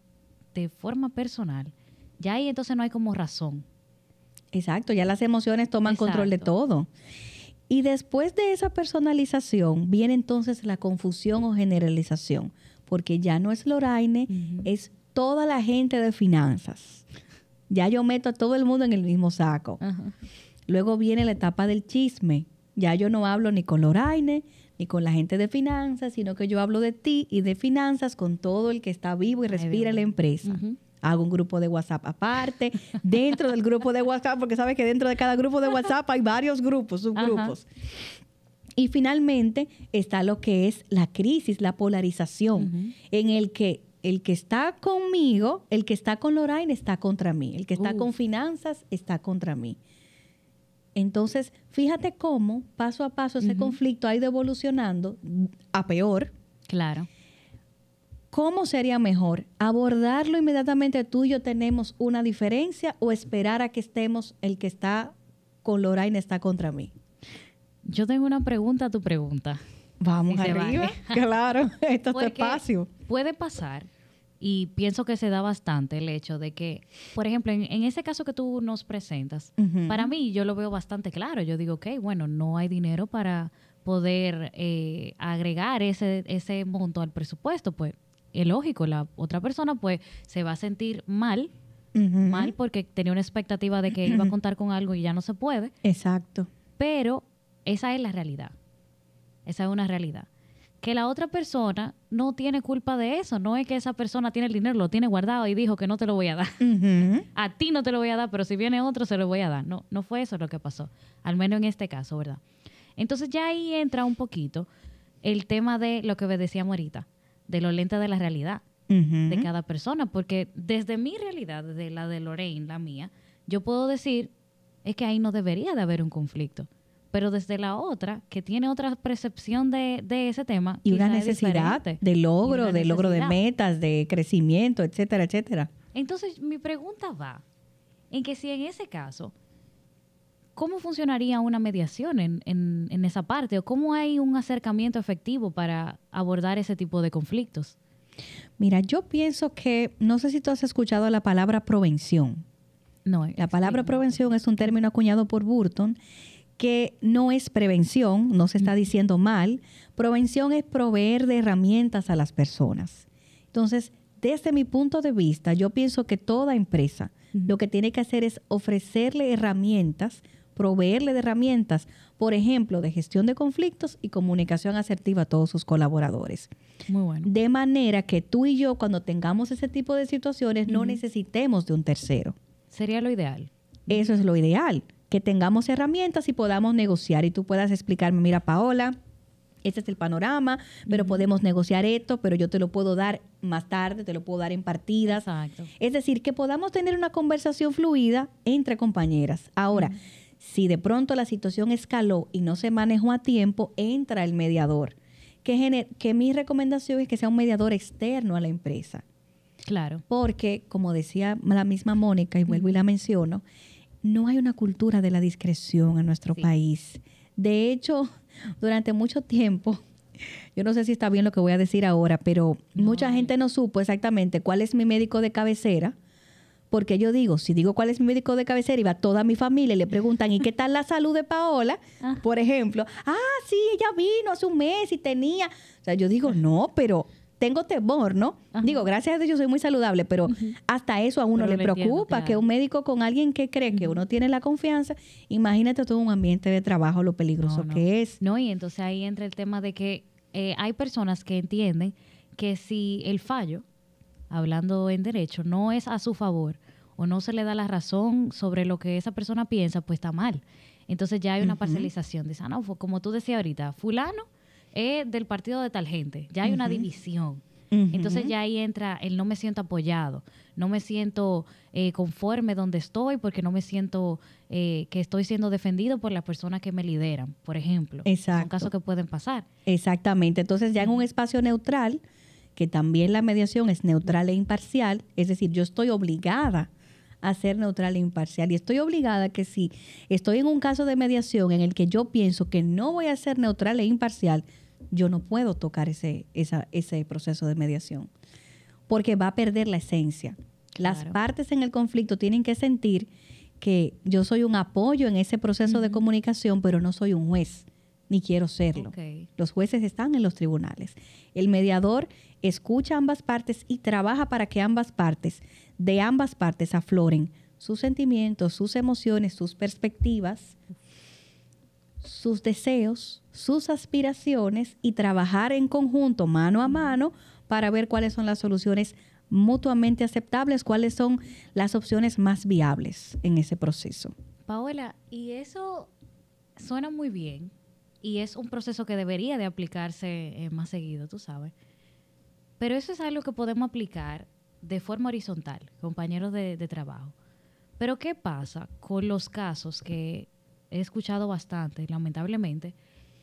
de forma personal, ya ahí entonces no hay como razón. Exacto, ya las emociones toman control de todo. Y después de esa personalización viene entonces la confusión o generalización, porque ya no es Loraine, es toda la gente de finanzas. Ya yo meto a todo el mundo en el mismo saco. Luego viene la etapa del chisme. Ya yo no hablo ni con Loraine ni con la gente de finanzas, sino que yo hablo de ti y de finanzas con todo el que está vivo y respira la empresa. Hago un grupo de WhatsApp aparte, dentro del grupo de WhatsApp, porque sabes que dentro de cada grupo de WhatsApp hay varios grupos, subgrupos. Y finalmente está lo que es la crisis, la polarización, en el que el que está conmigo, el que está con Lorraine está contra mí, el que está con finanzas está contra mí. Entonces, fíjate cómo paso a paso ese conflicto ha ido evolucionando a peor. Claro. ¿Cómo sería mejor? ¿Abordarlo inmediatamente tú y yo tenemos una diferencia o esperar a que estemos el que está con Lorraine está contra mí? Yo tengo una pregunta a tu pregunta. Vamos Si arriba. vale. *laughs* Claro, esto es espacio. Puede pasar, y pienso que se da bastante el hecho de que, por ejemplo, en, en ese caso que tú nos presentas, para mí yo lo veo bastante claro. Yo digo, ok, bueno, no hay dinero para poder eh, agregar ese, ese monto al presupuesto, pues es lógico, la otra persona pues se va a sentir mal, mal porque tenía una expectativa de que iba a contar con algo y ya no se puede, Exacto. pero esa es la realidad. Esa es una realidad. Que la otra persona no tiene culpa de eso. No es que esa persona tiene el dinero, lo tiene guardado y dijo que no te lo voy a dar. *laughs* A ti no te lo voy a dar, pero si viene otro se lo voy a dar. No, no fue eso lo que pasó. Al menos en este caso, ¿verdad? Entonces ya ahí entra un poquito el tema de lo que decíamos ahorita, de lo lenta de la realidad de cada persona, porque desde mi realidad, desde la de Lorraine, la mía, yo puedo decir, es que ahí no debería de haber un conflicto. Pero desde la otra, que tiene otra percepción de, de ese tema. Y una necesidad de logro, de logro de metas, de crecimiento, etcétera, etcétera. Entonces, mi pregunta va en que si en ese caso, ¿cómo funcionaría una mediación en, en- en esa parte? ¿O cómo hay un acercamiento efectivo para abordar ese tipo de conflictos? Mira, yo pienso que, no sé si tú has escuchado la palabra prevención. No, La palabra prevención es un término acuñado por Burton que no es prevención, no se está diciendo mal. Prevención es proveer de herramientas a las personas. Entonces, desde mi punto de vista, yo pienso que toda empresa lo que tiene que hacer es ofrecerle herramientas, proveerle de herramientas, por ejemplo, de gestión de conflictos y comunicación asertiva a todos sus colaboradores. Muy bueno. De manera que tú y yo, cuando tengamos ese tipo de situaciones, no necesitemos de un tercero. Sería lo ideal. Eso es lo ideal, que tengamos herramientas y podamos negociar y tú puedas explicarme, mira Paola, este es el panorama, pero podemos negociar esto, pero yo te lo puedo dar más tarde, te lo puedo dar en partidas. Exacto. Es decir, que podamos tener una conversación fluida entre compañeras. Ahora, si de pronto la situación escaló y no se manejó a tiempo, entra el mediador. Que, mi recomendación es que sea un mediador externo a la empresa. Claro. Porque, como decía la misma Mónica, y vuelvo y la menciono, no hay una cultura de la discreción en nuestro Sí. país. De hecho, durante mucho tiempo, yo no sé si está bien lo que voy a decir ahora, pero No, mucha gente no supo exactamente cuál es mi médico de cabecera. Porque yo digo, si digo cuál es mi médico de cabecera y va toda mi familia y le preguntan, ¿y qué tal la salud de Paola? *laughs* Ah. Por ejemplo, ah, sí, ella vino hace un mes y tenía. O sea, yo digo, no, pero tengo temor, ¿no? Digo, gracias a Dios yo soy muy saludable, pero hasta eso a uno le preocupa, que un médico con alguien que cree que uno tiene la confianza, imagínate todo un ambiente de trabajo, lo peligroso que es. No, y entonces ahí entra el tema de que eh, hay personas que entienden que si el fallo, hablando en derecho, no es a su favor o no se le da la razón sobre lo que esa persona piensa, pues está mal. Entonces ya hay una parcialización. Dice, ah, no, como tú decías ahorita, fulano es del partido de tal gente. Ya hay una división. Entonces ya ahí entra el no me siento apoyado, no me siento eh, conforme donde estoy porque no me siento eh, que estoy siendo defendido por las personas que me lideran, por ejemplo. Exacto. Son casos que pueden pasar. Exactamente. Entonces ya en un espacio neutral, que también la mediación es neutral e imparcial, es decir, yo estoy obligada a ser neutral e imparcial. Y estoy obligada que si estoy en un caso de mediación en el que yo pienso que no voy a ser neutral e imparcial, yo no puedo tocar ese, ese proceso de mediación, porque va a perder la esencia. Las partes en el conflicto tienen que sentir que yo soy un apoyo en ese proceso de comunicación, pero no soy un juez, ni quiero serlo. Los jueces están en los tribunales. El mediador escucha ambas partes y trabaja para que ambas partes, de ambas partes, afloren sus sentimientos, sus emociones, sus perspectivas, sus deseos, sus aspiraciones y trabajar en conjunto, mano a mano, para ver cuáles son las soluciones mutuamente aceptables, cuáles son las opciones más viables en ese proceso. Paola, y eso suena muy bien y es un proceso que debería de aplicarse eh, más seguido, tú sabes. Pero eso es algo que podemos aplicar de forma horizontal, compañeros de, de trabajo. Pero ¿qué pasa con los casos que he escuchado bastante, lamentablemente,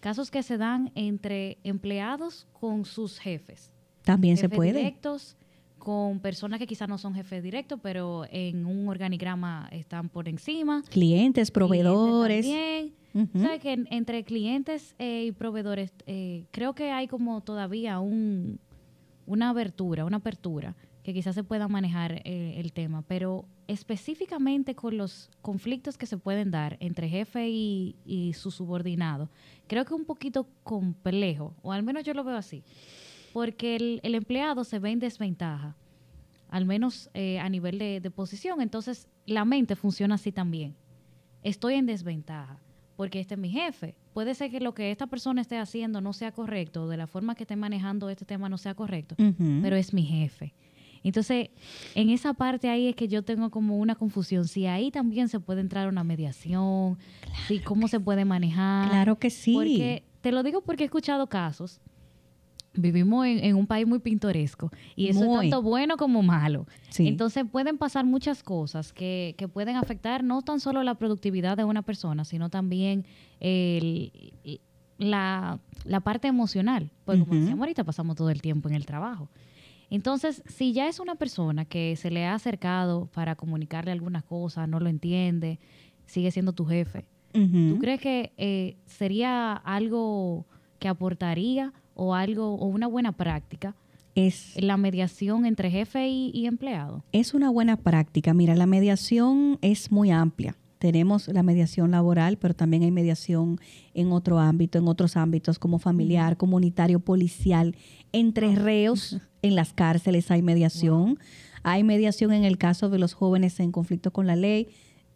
casos que se dan entre empleados con sus jefes. También se puede. Directos con personas que quizás no son jefes directos, pero en un organigrama están por encima. Clientes, proveedores. también. ¿Sabes que entre clientes eh, y proveedores eh, creo que hay como todavía un, una abertura, una apertura que quizás se pueda manejar eh, el tema, pero específicamente con los conflictos que se pueden dar entre jefe y, su subordinado, creo que es un poquito complejo, o al menos yo lo veo así, porque el, empleado se ve en desventaja, al menos eh, a nivel de, de posición, entonces la mente funciona así también. Estoy en desventaja porque este es mi jefe. Puede ser que lo que esta persona esté haciendo no sea correcto, de la forma que esté manejando este tema no sea correcto, pero es mi jefe. Entonces, en esa parte ahí es que yo tengo como una confusión. Si ahí también se puede entrar una mediación, si cómo se puede manejar. Claro que sí. Porque, te lo digo porque he escuchado casos. Vivimos en, un país muy pintoresco y eso es tanto bueno como malo. Entonces pueden pasar muchas cosas que, que, pueden afectar no tan solo la productividad de una persona, sino también la, la, parte emocional. Porque como decíamos ahorita, pasamos todo el tiempo en el trabajo. Entonces, si ya es una persona que se le ha acercado para comunicarle alguna cosa, no lo entiende, sigue siendo tu jefe, ¿tú crees que eh, sería algo que aportaría o algo o una buena práctica? Es la mediación entre jefe y empleado. Es una buena práctica. Mira, la mediación es muy amplia tenemos la mediación laboral, pero también hay mediación en otro ámbito, en otros ámbitos como familiar, comunitario, policial. Entre reos *laughs* en las cárceles hay mediación. Hay mediación en el caso de los jóvenes en conflicto con la ley.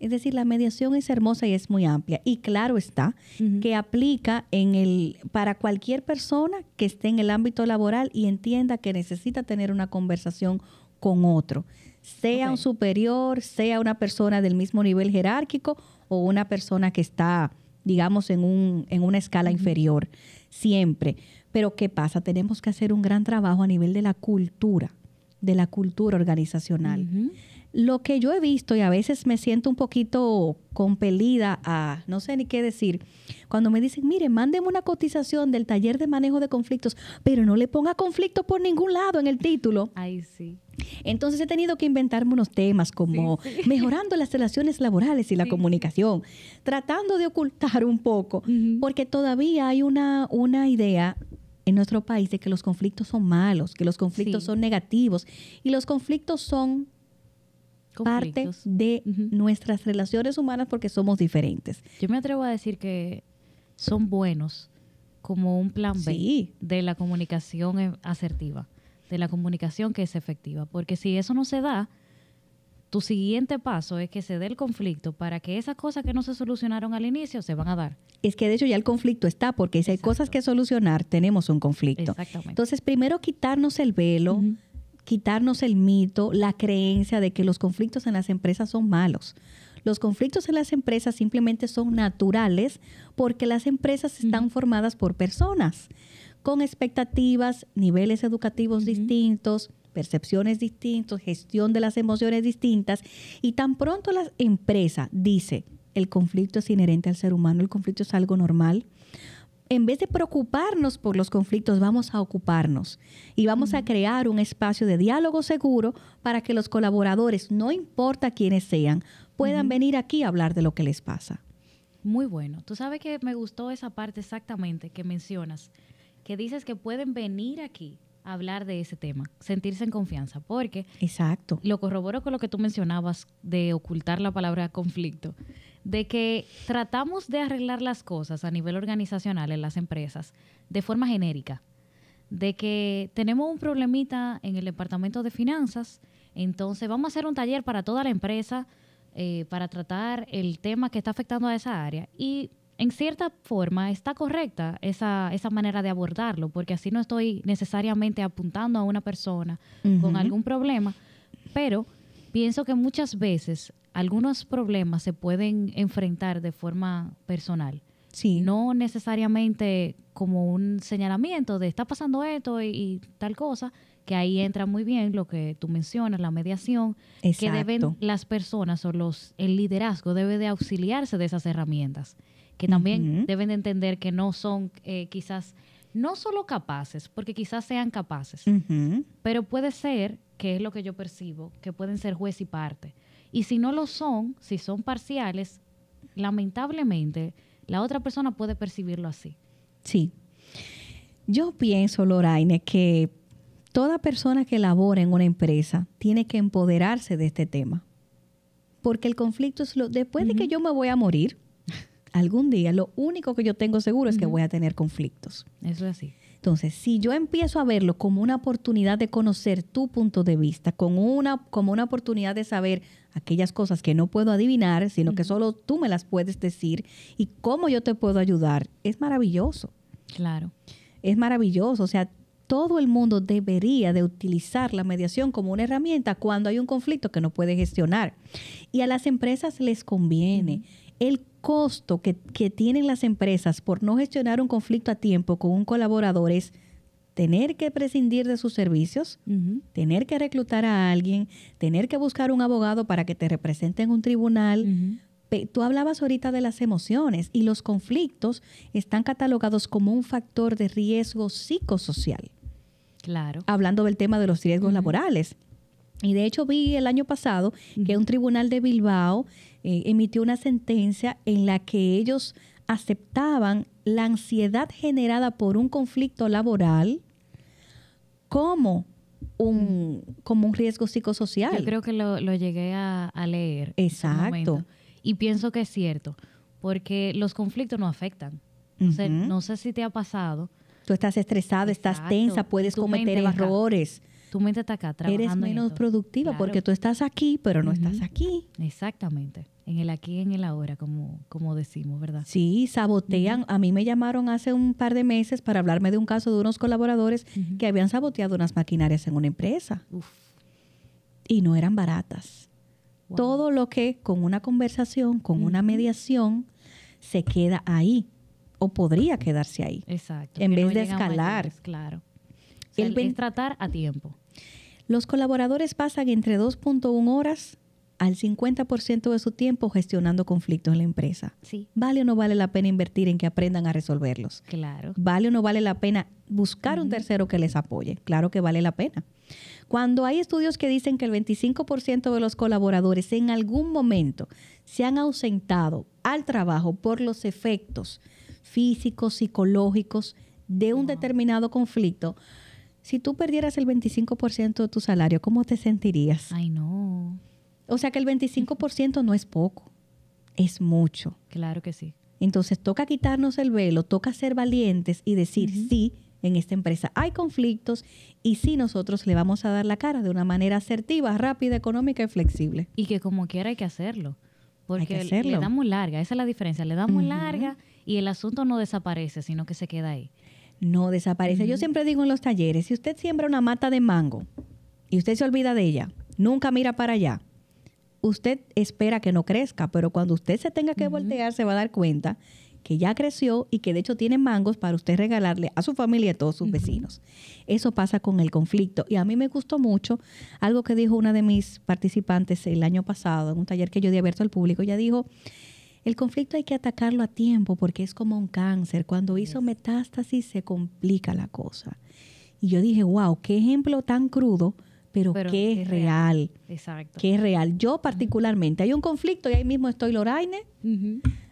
Es decir, la mediación es hermosa y es muy amplia. Y claro está que aplica en el, para cualquier persona que esté en el ámbito laboral y entienda que necesita tener una conversación con otro sea un superior, sea una persona del mismo nivel jerárquico o una persona que está, digamos, en, un, en una escala inferior, siempre. Pero ¿qué pasa? Tenemos que hacer un gran trabajo a nivel de la cultura, de la cultura organizacional. Lo que yo he visto, y a veces me siento un poquito compelida a, no sé ni qué decir, cuando me dicen, mire, mándeme una cotización del taller de manejo de conflictos, pero no le ponga conflicto por ningún lado en el título. Ay, sí. Entonces he tenido que inventarme unos temas como *laughs* mejorando las relaciones laborales y la comunicación, tratando de ocultar un poco, porque todavía hay una, una idea en nuestro país de que los conflictos son malos, que los conflictos son negativos y los conflictos son parte de nuestras relaciones humanas porque somos diferentes. Yo me atrevo a decir que son buenos como un plan B de la comunicación asertiva. de la comunicación que es efectiva. Porque si eso no se da, tu siguiente paso es que se dé el conflicto para que esas cosas que no se solucionaron al inicio se van a dar. Es que de hecho ya el conflicto está, porque si hay cosas que solucionar, tenemos un conflicto. Exactamente. Entonces, primero quitarnos el velo. Quitarnos el mito, la creencia de que los conflictos en las empresas son malos. Los conflictos en las empresas simplemente son naturales porque las empresas están formadas por personas con expectativas, niveles educativos distintos, percepciones distintos, gestión de las emociones distintas. Y tan pronto la empresa dice, el conflicto es inherente al ser humano, el conflicto es algo normal, en vez de preocuparnos por los conflictos, vamos a ocuparnos y vamos a crear un espacio de diálogo seguro para que los colaboradores, no importa quiénes sean, puedan venir aquí a hablar de lo que les pasa. Muy bueno. Tú sabes que me gustó esa parte exactamente que mencionas, que dices que pueden venir aquí a hablar de ese tema, sentirse en confianza, porque Exacto. lo corroboro con lo que tú mencionabas de ocultar la palabra conflicto, de que tratamos de arreglar las cosas a nivel organizacional en las empresas de forma genérica, de que tenemos un problemita en el departamento de finanzas, entonces vamos a hacer un taller para toda la empresa eh, para tratar el tema que está afectando a esa área y en cierta forma está correcta esa, esa manera de abordarlo, porque así no estoy necesariamente apuntando a una persona con algún problema, pero pienso que muchas veces algunos problemas se pueden enfrentar de forma personal, Sí. no necesariamente como un señalamiento de está pasando esto y, y tal cosa, que ahí entra muy bien lo que tú mencionas, la mediación, que deben Exacto. las personas o los el liderazgo debe de auxiliarse de esas herramientas, que también deben de entender que no son eh, quizás no solo capaces, porque quizás sean capaces, pero puede ser, que es lo que yo percibo, que pueden ser juez y parte. Y si no lo son, si son parciales, lamentablemente la otra persona puede percibirlo así. Sí. Yo pienso, Loraine, que toda persona que labora en una empresa tiene que empoderarse de este tema. Porque el conflicto es lo. Después de que yo me voy a morir, algún día, lo único que yo tengo seguro es que voy a tener conflictos. Eso es así. Entonces, si yo empiezo a verlo como una oportunidad de conocer tu punto de vista, con una, como una oportunidad de saber aquellas cosas que no puedo adivinar, sino que solo tú me las puedes decir y cómo yo te puedo ayudar, es maravilloso Claro. es maravilloso. O sea, todo el mundo debería de utilizar la mediación como una herramienta cuando hay un conflicto que no puede gestionar. Y a las empresas les conviene. El costo que, que tienen las empresas por no gestionar un conflicto a tiempo con un colaborador es tener que prescindir de sus servicios, tener que reclutar a alguien, tener que buscar un abogado para que te represente en un tribunal, Tú hablabas ahorita de las emociones y los conflictos están catalogados como un factor de riesgo psicosocial, Claro. hablando del tema de los riesgos laborales. Y de hecho vi el año pasado que un tribunal de Bilbao eh, emitió una sentencia en la que ellos aceptaban la ansiedad generada por un conflicto laboral como un, como un riesgo psicosocial. Yo creo que lo, lo llegué a, a leer. Exacto. Y pienso que es cierto, porque los conflictos no afectan. No sé, Ujú. no sé si te ha pasado. Tú estás estresado, estás tensa, puedes Tu cometer acá. errores. Tu mente está acá trabajando. Eres en menos productiva Claro. porque tú estás aquí, pero no estás aquí. Exactamente. En el aquí y en el ahora, como, como decimos, ¿verdad? Sí, sabotean. A mí me llamaron hace un par de meses para hablarme de un caso de unos colaboradores que habían saboteado unas maquinarias en una empresa Uf. y no eran baratas. Wow. Todo lo que con una conversación, con una mediación, se queda ahí o podría quedarse ahí. Exacto. en vez de escalar. mayores, claro. O sea, El es vein- tratar a tiempo. Los colaboradores pasan entre 2.1 horas al 50% de su tiempo gestionando conflictos en la empresa. Sí, ¿Vale o no vale la pena invertir en que aprendan a resolverlos? claro. ¿Vale o no vale la pena buscar un tercero que les apoye? Claro que vale la pena. Cuando hay estudios que dicen que el 25% de los colaboradores en algún momento se han ausentado al trabajo por los efectos físicos, psicológicos de un determinado conflicto, si tú perdieras el 25% de tu salario, ¿cómo te sentirías? Ay, no. O sea que el 25% no es poco, es mucho. Claro que sí. Entonces toca quitarnos el velo, toca ser valientes y decir, sí, en esta empresa hay conflictos y sí nosotros le vamos a dar la cara de una manera asertiva, rápida, económica y flexible. Y que como quiera hay que hacerlo. Porque que hacerlo. le damos larga, esa es la diferencia, le damos larga y el asunto no desaparece, sino que se queda ahí. No desaparece. Yo siempre digo en los talleres, si usted siembra una mata de mango y usted se olvida de ella, nunca mira para allá, usted espera que no crezca, pero cuando usted se tenga que voltear se va a dar cuenta que ya creció y que de hecho tiene mangos para usted regalarle a su familia y a todos sus vecinos. Eso pasa con el conflicto. Y a mí me gustó mucho algo que dijo una de mis participantes el año pasado en un taller que yo di abierto al público. Ella dijo, el conflicto hay que atacarlo a tiempo porque es como un cáncer. Cuando hizo metástasis se complica la cosa. Y yo dije, wow, qué ejemplo tan crudo, pero, Pero qué es real. Exacto. Qué real. Yo particularmente, hay un conflicto y ahí mismo estoy Loraine.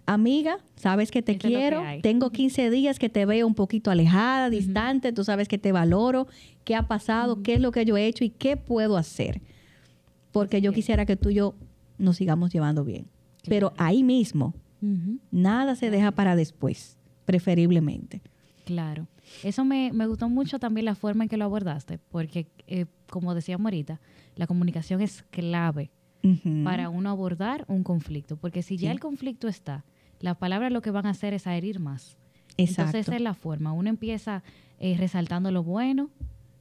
Amiga, sabes que te Eso es lo que quiero. Tengo 15 días que te veo un poquito alejada, distante. Tú sabes que te valoro. ¿Qué ha pasado? ¿Qué es lo que yo he hecho? ¿Y qué puedo hacer? Porque yo es. quisiera que tú y yo nos sigamos llevando bien. Pero ahí mismo, nada se deja para después, preferiblemente. Claro. Eso me, me gustó mucho también la forma en que lo abordaste, porque eh, como decíamos ahorita, la comunicación es clave para uno abordar un conflicto, porque si ya el conflicto está, las palabras lo que van a hacer es a herir más. Exacto. Entonces esa es la forma. Uno empieza eh, resaltando lo bueno,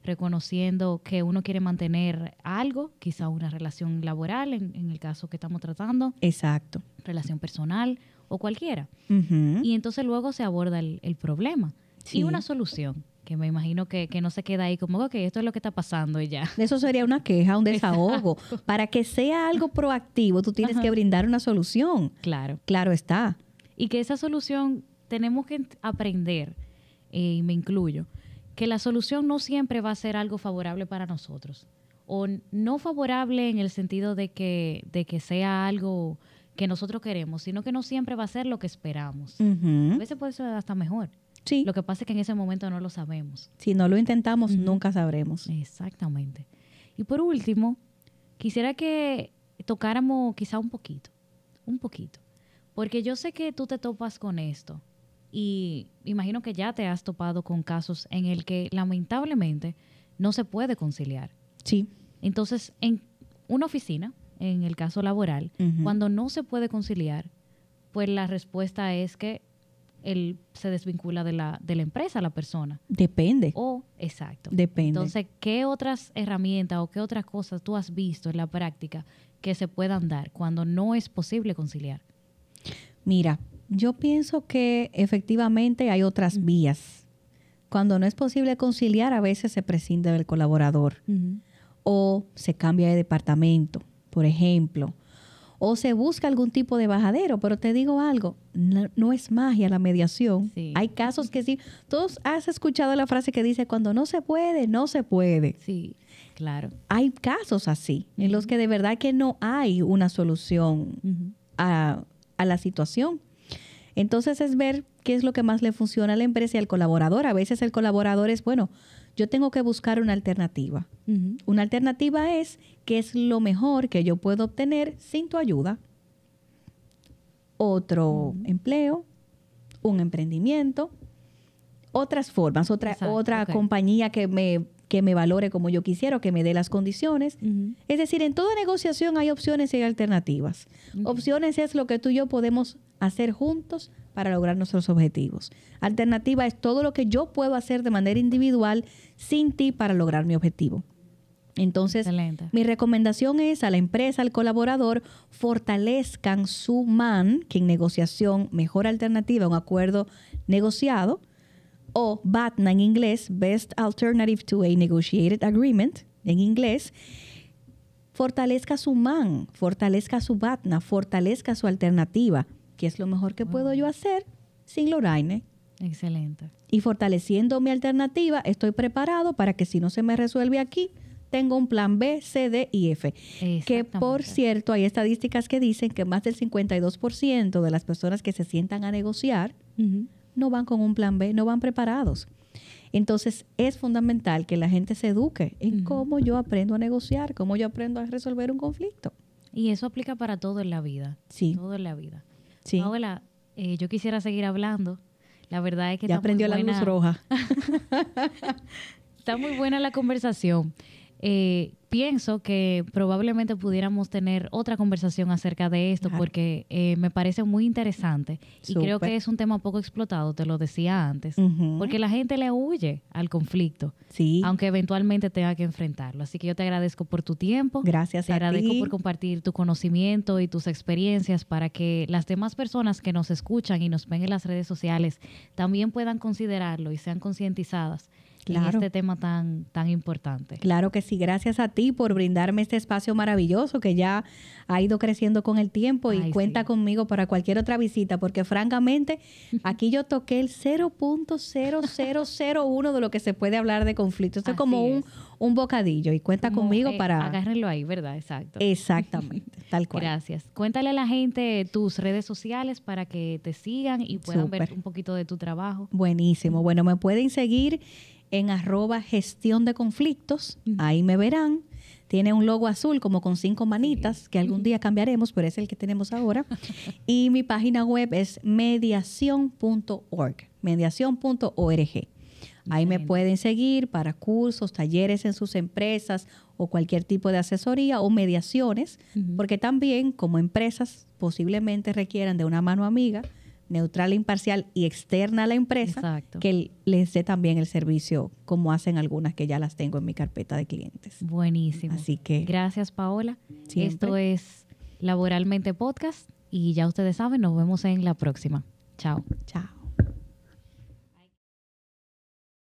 reconociendo que uno quiere mantener algo, quizá una relación laboral, en, en el caso que estamos tratando, Exacto. relación personal o cualquiera. Y entonces luego se aborda el, el problema Sí. y una solución, que me imagino que, que no se queda ahí como, ok, esto es lo que está pasando y ya. Eso sería una queja, un *laughs* desahogo. Para que sea algo proactivo, tú tienes Ajá. que brindar una solución. Claro. Claro está. Y que esa solución tenemos que aprender, eh, y me incluyo, que la solución no siempre va a ser algo favorable para nosotros. O no favorable en el sentido de que, de que sea algo que nosotros queremos, sino que no siempre va a ser lo que esperamos. A veces puede ser hasta mejor. Sí. Lo que pasa es que en ese momento no lo sabemos. Si no lo intentamos, nunca sabremos. Exactamente. Y por último, quisiera que tocáramos quizá un poquito, un poquito, porque yo sé que tú te topas con esto y imagino que ya te has topado con casos en el que lamentablemente no se puede conciliar. Sí. Entonces, en una oficina, en el caso laboral, cuando no se puede conciliar, pues la respuesta es que él se desvincula de la, de la empresa, la persona. Depende. O, exacto. Depende. Entonces, ¿qué otras herramientas o qué otras cosas tú has visto en la práctica que se puedan dar cuando no es posible conciliar? Mira, yo pienso que efectivamente hay otras vías. Cuando no es posible conciliar, a veces se prescinde del colaborador o se cambia de departamento, por ejemplo, o se busca algún tipo de bajadero, pero te digo algo, no, no es magia la mediación. Sí. Hay casos que sí. Todos has escuchado la frase que dice, cuando no se puede, no se puede. Sí, claro. Hay casos así, en los que de verdad que no hay una solución a la situación. Entonces es ver qué es lo que más le funciona a la empresa y al colaborador. A veces el colaborador es, bueno, yo tengo que buscar una alternativa. Una alternativa es qué es lo mejor que yo puedo obtener sin tu ayuda. Otro empleo, un emprendimiento, otras formas, otra, Exacto, otra compañía que me, que me valore como yo quisiera o que me dé las condiciones. Es decir, en toda negociación hay opciones y alternativas. Opciones es lo que tú y yo podemos hacer juntos para lograr nuestros objetivos. Alternativa es todo lo que yo puedo hacer de manera individual sin ti para lograr mi objetivo. Entonces, Excelente. mi recomendación es a la empresa, al colaborador, fortalezcan su MAN, que en negociación, mejor alternativa, un acuerdo negociado, o BATNA en inglés, Best Alternative to a Negotiated Agreement en inglés, fortalezca su MAN, fortalezca su BATNA, fortalezca su alternativa, que es lo mejor que puedo yo hacer sin Lorraine. Excelente. Y fortaleciendo mi alternativa, estoy preparado para que si no se me resuelve aquí, tengo un plan B, C, D y F. Que por cierto, hay estadísticas que dicen que más del 52% de las personas que se sientan a negociar no van con un plan B, no van preparados. Entonces es fundamental que la gente se eduque en cómo yo aprendo a negociar, cómo yo aprendo a resolver un conflicto. Y eso aplica para todo en la vida. Sí, Todo en la vida. sí. Paola, eh, yo quisiera seguir hablando. La verdad es que ya está muy prendió la luz roja. *laughs* Está muy buena la conversación. Eh, pienso que probablemente pudiéramos tener otra conversación acerca de esto Claro. porque eh, me parece muy interesante y creo que es un tema poco explotado, te lo decía antes, porque la gente le huye al conflicto, Sí, aunque eventualmente tenga que enfrentarlo. Así que yo te agradezco por tu tiempo. gracias Te a agradezco ti. por compartir tu conocimiento y tus experiencias para que las demás personas que nos escuchan y nos ven en las redes sociales también puedan considerarlo y sean concientizadas en Claro. este tema tan, tan importante. Claro que sí, gracias a ti por brindarme este espacio maravilloso que ya ha ido creciendo con el tiempo y Ay, cuenta sí. conmigo para cualquier otra visita, porque francamente *laughs* aquí yo toqué el 0.0001 de lo que se puede hablar de conflicto. Esto es como un, un bocadillo y cuenta Como, conmigo eh, para... Agárrenlo ahí, ¿verdad? Exacto. Exactamente, *laughs* tal cual. Gracias. Cuéntale a la gente tus redes sociales para que te sigan y puedan ver un poquito de tu trabajo. Buenísimo. Bueno, me pueden seguir en arroba gestión de conflictos. Ahí me verán. Tiene un logo azul como con cinco manitas, que algún día cambiaremos, pero es el que tenemos ahora. *laughs* y mi página web es mediación.org. Mediación.org. Ahí me pueden seguir para cursos, talleres en sus empresas o cualquier tipo de asesoría o mediaciones, porque también como empresas posiblemente requieran de una mano amiga, neutral, imparcial y externa a la empresa, Exacto. que les dé también el servicio como hacen algunas que ya las tengo en mi carpeta de clientes. Buenísimo. Así que Gracias, Paola. Siempre. Esto es Laboralmente Podcast y ya ustedes saben, nos vemos en la próxima. Chao. chao.